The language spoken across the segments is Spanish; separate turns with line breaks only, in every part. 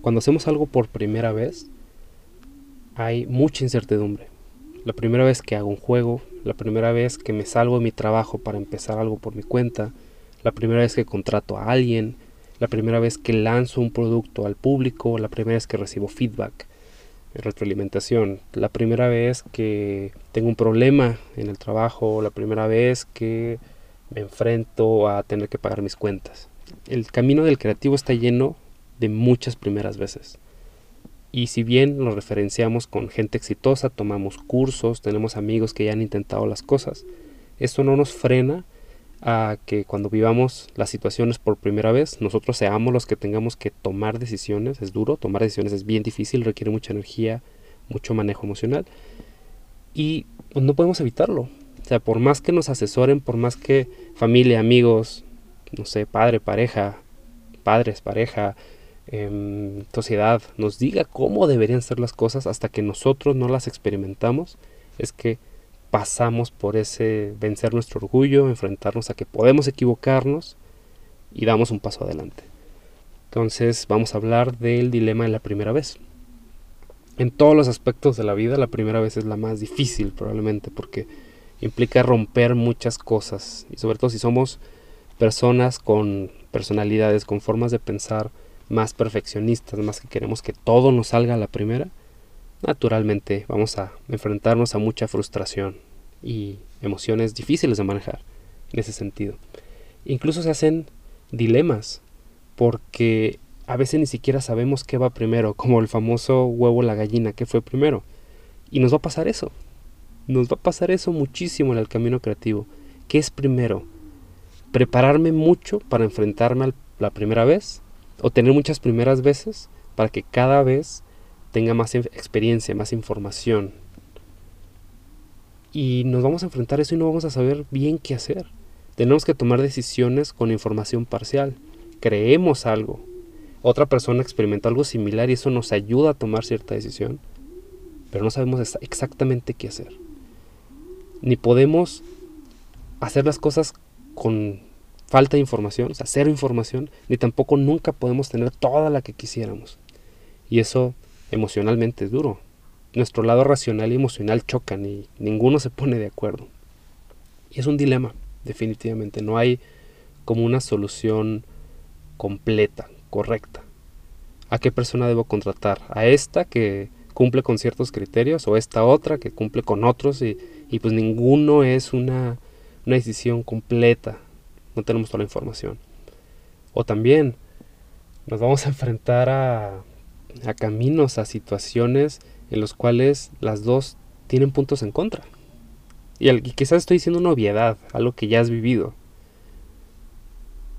cuando hacemos algo por primera vez, hay mucha incertidumbre. La primera vez que hago un juego, la primera vez que me salgo de mi trabajo para empezar algo por mi cuenta, la primera vez que contrato a alguien, la primera vez que lanzo un producto al público, la primera vez que recibo feedback, retroalimentación, la primera vez que tengo un problema en el trabajo, la primera vez que me enfrento a tener que pagar mis cuentas. El camino del creativo está lleno de muchas primeras veces. Y si bien lo referenciamos con gente exitosa, tomamos cursos, tenemos amigos que ya han intentado las cosas, esto no nos frena a que cuando vivamos las situaciones por primera vez, nosotros seamos los que tengamos que tomar decisiones. Es duro, tomar decisiones es bien difícil, requiere mucha energía, mucho manejo emocional. Y no podemos evitarlo. O sea, por más que nos asesoren, por más que familia, amigos, no sé, padre, pareja, padres, pareja, em, sociedad, nos diga cómo deberían ser las cosas hasta que nosotros no las experimentamos, es que pasamos por ese vencer nuestro orgullo, enfrentarnos a que podemos equivocarnos y damos un paso adelante. Entonces vamos a hablar del dilema de la primera vez. En todos los aspectos de la vida, la primera vez es la más difícil probablemente porque implica romper muchas cosas y sobre todo si somos personas con personalidades, con formas de pensar más perfeccionistas, más que queremos que todo nos salga a la primera, naturalmente vamos a enfrentarnos a mucha frustración y emociones difíciles de manejar en ese sentido. Incluso se hacen dilemas porque a veces ni siquiera sabemos qué va primero, como el famoso huevo la gallina, qué fue primero. Y nos va a pasar eso. Nos va a pasar eso muchísimo en el camino creativo. ¿Qué es primero? ¿Prepararme mucho para enfrentarme la primera vez? ¿O tener muchas primeras veces para que cada vez tenga más experiencia, más información. Y nos vamos a enfrentar a eso y no vamos a saber bien qué hacer. Tenemos que tomar decisiones con información parcial. Creemos algo. Otra persona experimentó algo similar y eso nos ayuda a tomar cierta decisión. Pero no sabemos exactamente qué hacer. Ni podemos hacer las cosas con falta información, o sea, cero información, ni tampoco nunca podemos tener toda la que quisiéramos. Y eso emocionalmente es duro. Nuestro lado racional y emocional chocan y ninguno se pone de acuerdo. Y es un dilema, definitivamente. No hay como una solución completa, correcta. ¿A qué persona debo contratar? ¿A esta que cumple con ciertos criterios o esta otra que cumple con otros? Y, y pues ninguno es una, una decisión completa. No tenemos toda la información. O también nos vamos a enfrentar a caminos, a situaciones en los cuales las dos tienen puntos en contra. Y, quizás estoy diciendo una obviedad, algo que ya has vivido.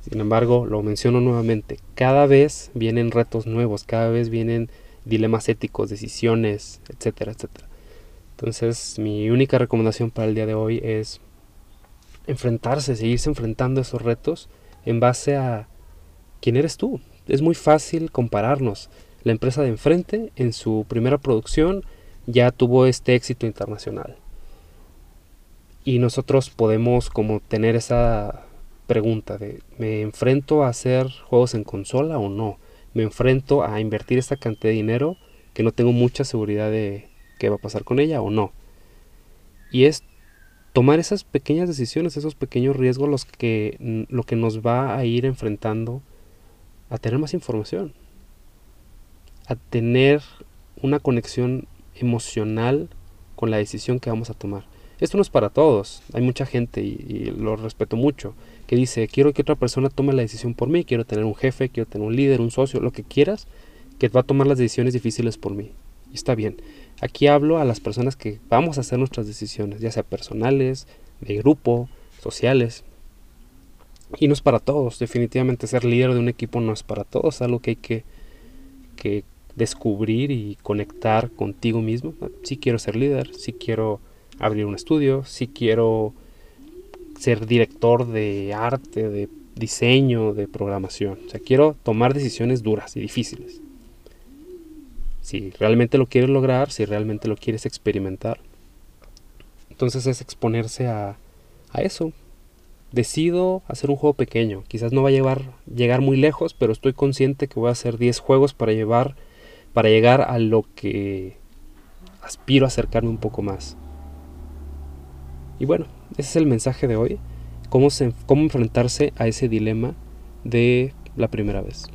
Sin embargo, lo menciono nuevamente, cada vez vienen retos nuevos, cada vez vienen dilemas éticos, decisiones, etcétera, etcétera. Entonces, mi única recomendación para el día de hoy es enfrentarse, seguirse enfrentando a esos retos en base a quién eres tú. Es muy fácil compararnos la empresa de enfrente en su primera producción ya tuvo este éxito internacional. Y nosotros podemos como tener esa pregunta de ¿me enfrento a hacer juegos en consola o no? ¿Me enfrento a invertir esta cantidad de dinero que no tengo mucha seguridad de qué va a pasar con ella o no? Y es tomar esas pequeñas decisiones, esos pequeños riesgos los que, lo que nos va a ir enfrentando a tener más información a tener una conexión emocional con la decisión que vamos a tomar. Esto no es para todos. Hay mucha gente, y, lo respeto mucho, que dice, quiero que otra persona tome la decisión por mí, quiero tener un jefe, quiero tener un líder, un socio, lo que quieras, que va a tomar las decisiones difíciles por mí. Está bien. Aquí hablo a las personas que vamos a hacer nuestras decisiones, ya sea personales, de grupo, sociales. Y no es para todos. Definitivamente ser líder de un equipo no es para todos. Algo que hay que, que descubrir y conectar contigo mismo. Si quiero ser líder, si quiero abrir un estudio, si quiero ser director de arte, de diseño, de programación. O sea, quiero tomar decisiones duras y difíciles. Si realmente lo quieres lograr, si realmente lo quieres experimentar. Entonces es exponerse a, eso. decido hacer un juego pequeño. Quizás no va a llevar, llegar muy lejos, pero estoy consciente que voy a hacer 10 juegos para llevar para llegar a lo que aspiro a acercarme un poco más. Y bueno, ese es el mensaje de hoy. Cómo enfrentarse a ese dilema de la primera vez.